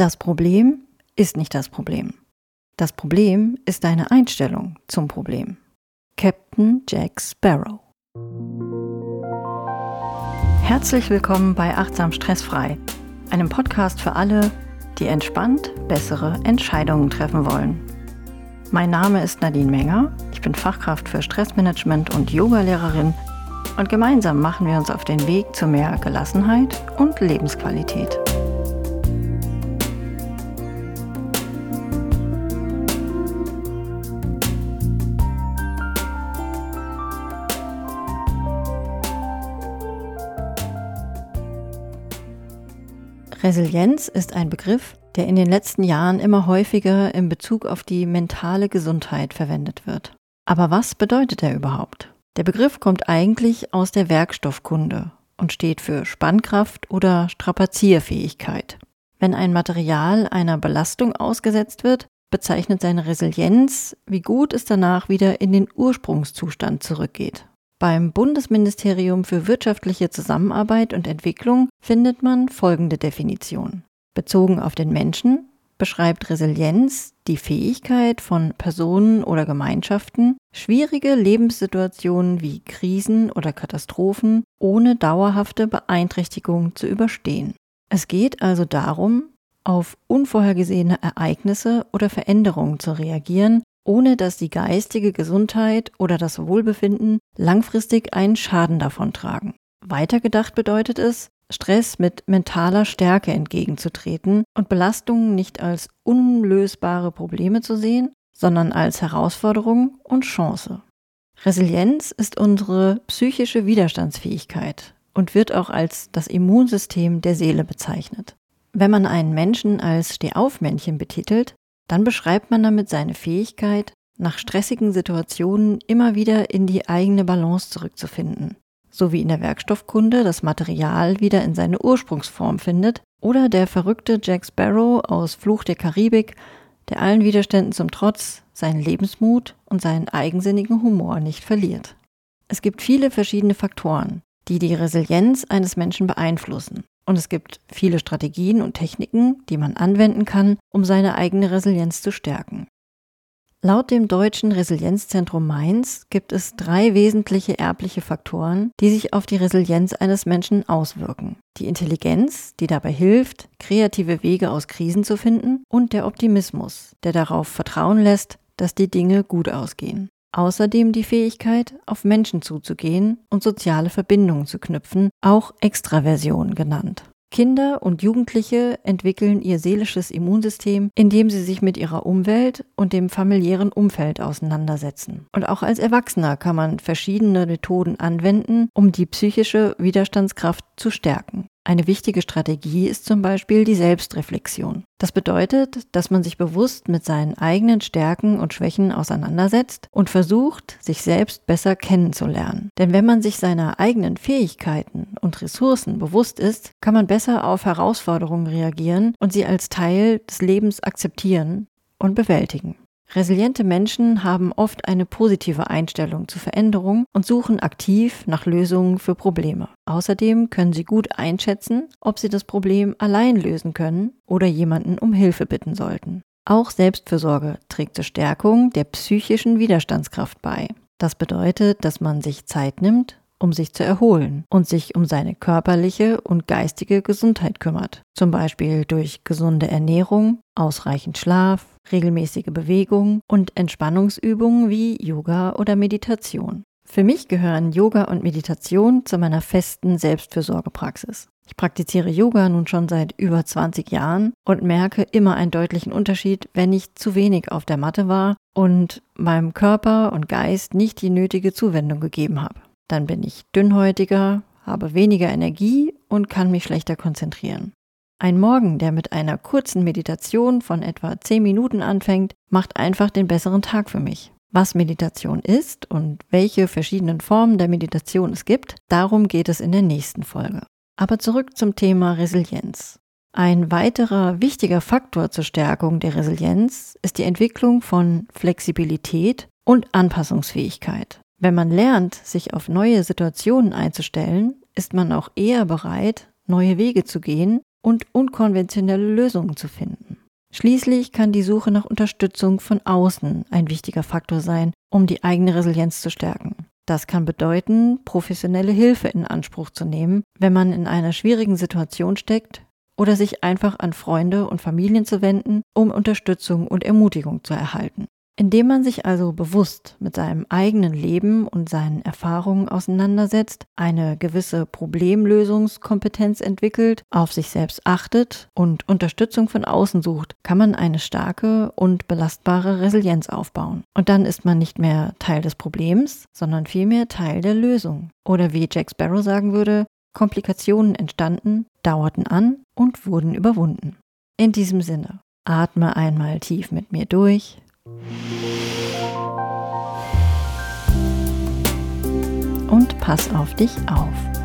Das Problem ist nicht das Problem. Das Problem ist deine Einstellung zum Problem. Captain Jack Sparrow. Herzlich willkommen bei Achtsam Stressfrei, einem Podcast für alle, die entspannt bessere Entscheidungen treffen wollen. Mein Name ist Nadine Menger, ich bin Fachkraft für Stressmanagement und Yogalehrerin und gemeinsam machen wir uns auf den Weg zu mehr Gelassenheit und Lebensqualität. Resilienz ist ein Begriff, der in den letzten Jahren immer häufiger in Bezug auf die mentale Gesundheit verwendet wird. Aber was bedeutet er überhaupt? Der Begriff kommt eigentlich aus der Werkstoffkunde und steht für Spannkraft oder Strapazierfähigkeit. Wenn ein Material einer Belastung ausgesetzt wird, bezeichnet seine Resilienz, wie gut es danach wieder in den Ursprungszustand zurückgeht. Beim Bundesministerium für wirtschaftliche Zusammenarbeit und Entwicklung findet man folgende Definition. Bezogen auf den Menschen beschreibt Resilienz die Fähigkeit von Personen oder Gemeinschaften, schwierige Lebenssituationen wie Krisen oder Katastrophen ohne dauerhafte Beeinträchtigung zu überstehen. Es geht also darum, auf unvorhergesehene Ereignisse oder Veränderungen zu reagieren ohne dass die geistige Gesundheit oder das Wohlbefinden langfristig einen Schaden davontragen. Weitergedacht bedeutet es, Stress mit mentaler Stärke entgegenzutreten und Belastungen nicht als unlösbare Probleme zu sehen, sondern als Herausforderung und Chance. Resilienz ist unsere psychische Widerstandsfähigkeit und wird auch als das Immunsystem der Seele bezeichnet. Wenn man einen Menschen als Stehaufmännchen betitelt, dann beschreibt man damit seine Fähigkeit, nach stressigen Situationen immer wieder in die eigene Balance zurückzufinden, so wie in der Werkstoffkunde das Material wieder in seine Ursprungsform findet oder der verrückte Jack Sparrow aus Fluch der Karibik, der allen Widerständen zum Trotz seinen Lebensmut und seinen eigensinnigen Humor nicht verliert. Es gibt viele verschiedene Faktoren, die die Resilienz eines Menschen beeinflussen. Und es gibt viele Strategien und Techniken, die man anwenden kann, um seine eigene Resilienz zu stärken. Laut dem Deutschen Resilienzzentrum Mainz gibt es drei wesentliche erbliche Faktoren, die sich auf die Resilienz eines Menschen auswirken. Die Intelligenz, die dabei hilft, kreative Wege aus Krisen zu finden, und der Optimismus, der darauf vertrauen lässt, dass die Dinge gut ausgehen. Außerdem die Fähigkeit, auf Menschen zuzugehen und soziale Verbindungen zu knüpfen, auch Extraversion genannt. Kinder und Jugendliche entwickeln ihr seelisches Immunsystem, indem sie sich mit ihrer Umwelt und dem familiären Umfeld auseinandersetzen. Und auch als Erwachsener kann man verschiedene Methoden anwenden, um die psychische Widerstandskraft zu stärken. Eine wichtige Strategie ist zum Beispiel die Selbstreflexion. Das bedeutet, dass man sich bewusst mit seinen eigenen Stärken und Schwächen auseinandersetzt und versucht, sich selbst besser kennenzulernen. Denn wenn man sich seiner eigenen Fähigkeiten und Ressourcen bewusst ist, kann man besser auf Herausforderungen reagieren und sie als Teil des Lebens akzeptieren und bewältigen. Resiliente Menschen haben oft eine positive Einstellung zu Veränderung und suchen aktiv nach Lösungen für Probleme. Außerdem können sie gut einschätzen, ob sie das Problem allein lösen können oder jemanden um Hilfe bitten sollten. Auch Selbstfürsorge trägt zur Stärkung der psychischen Widerstandskraft bei. Das bedeutet, dass man sich Zeit nimmt, um sich zu erholen und sich um seine körperliche und geistige Gesundheit kümmert. Zum Beispiel durch gesunde Ernährung, ausreichend Schlaf, regelmäßige Bewegung und Entspannungsübungen wie Yoga oder Meditation. Für mich gehören Yoga und Meditation zu meiner festen Selbstfürsorgepraxis. Ich praktiziere Yoga nun schon seit über 20 Jahren und merke immer einen deutlichen Unterschied, wenn ich zu wenig auf der Matte war und meinem Körper und Geist nicht die nötige Zuwendung gegeben habe. Dann bin ich dünnhäutiger, habe weniger Energie und kann mich schlechter konzentrieren. Ein Morgen, der mit einer kurzen Meditation von etwa 10 Minuten anfängt, macht einfach den besseren Tag für mich. Was Meditation ist und welche verschiedenen Formen der Meditation es gibt, darum geht es in der nächsten Folge. Aber zurück zum Thema Resilienz. Ein weiterer wichtiger Faktor zur Stärkung der Resilienz ist die Entwicklung von Flexibilität und Anpassungsfähigkeit. Wenn man lernt, sich auf neue Situationen einzustellen, ist man auch eher bereit, neue Wege zu gehen und unkonventionelle Lösungen zu finden. Schließlich kann die Suche nach Unterstützung von außen ein wichtiger Faktor sein, um die eigene Resilienz zu stärken. Das kann bedeuten, professionelle Hilfe in Anspruch zu nehmen, wenn man in einer schwierigen Situation steckt, oder sich einfach an Freunde und Familien zu wenden, um Unterstützung und Ermutigung zu erhalten. Indem man sich also bewusst mit seinem eigenen Leben und seinen Erfahrungen auseinandersetzt, eine gewisse Problemlösungskompetenz entwickelt, auf sich selbst achtet und Unterstützung von außen sucht, kann man eine starke und belastbare Resilienz aufbauen. Und dann ist man nicht mehr Teil des Problems, sondern vielmehr Teil der Lösung. Oder wie Jack Sparrow sagen würde, Komplikationen entstanden, dauerten an und wurden überwunden. In diesem Sinne, atme einmal tief mit mir durch und pass auf dich auf.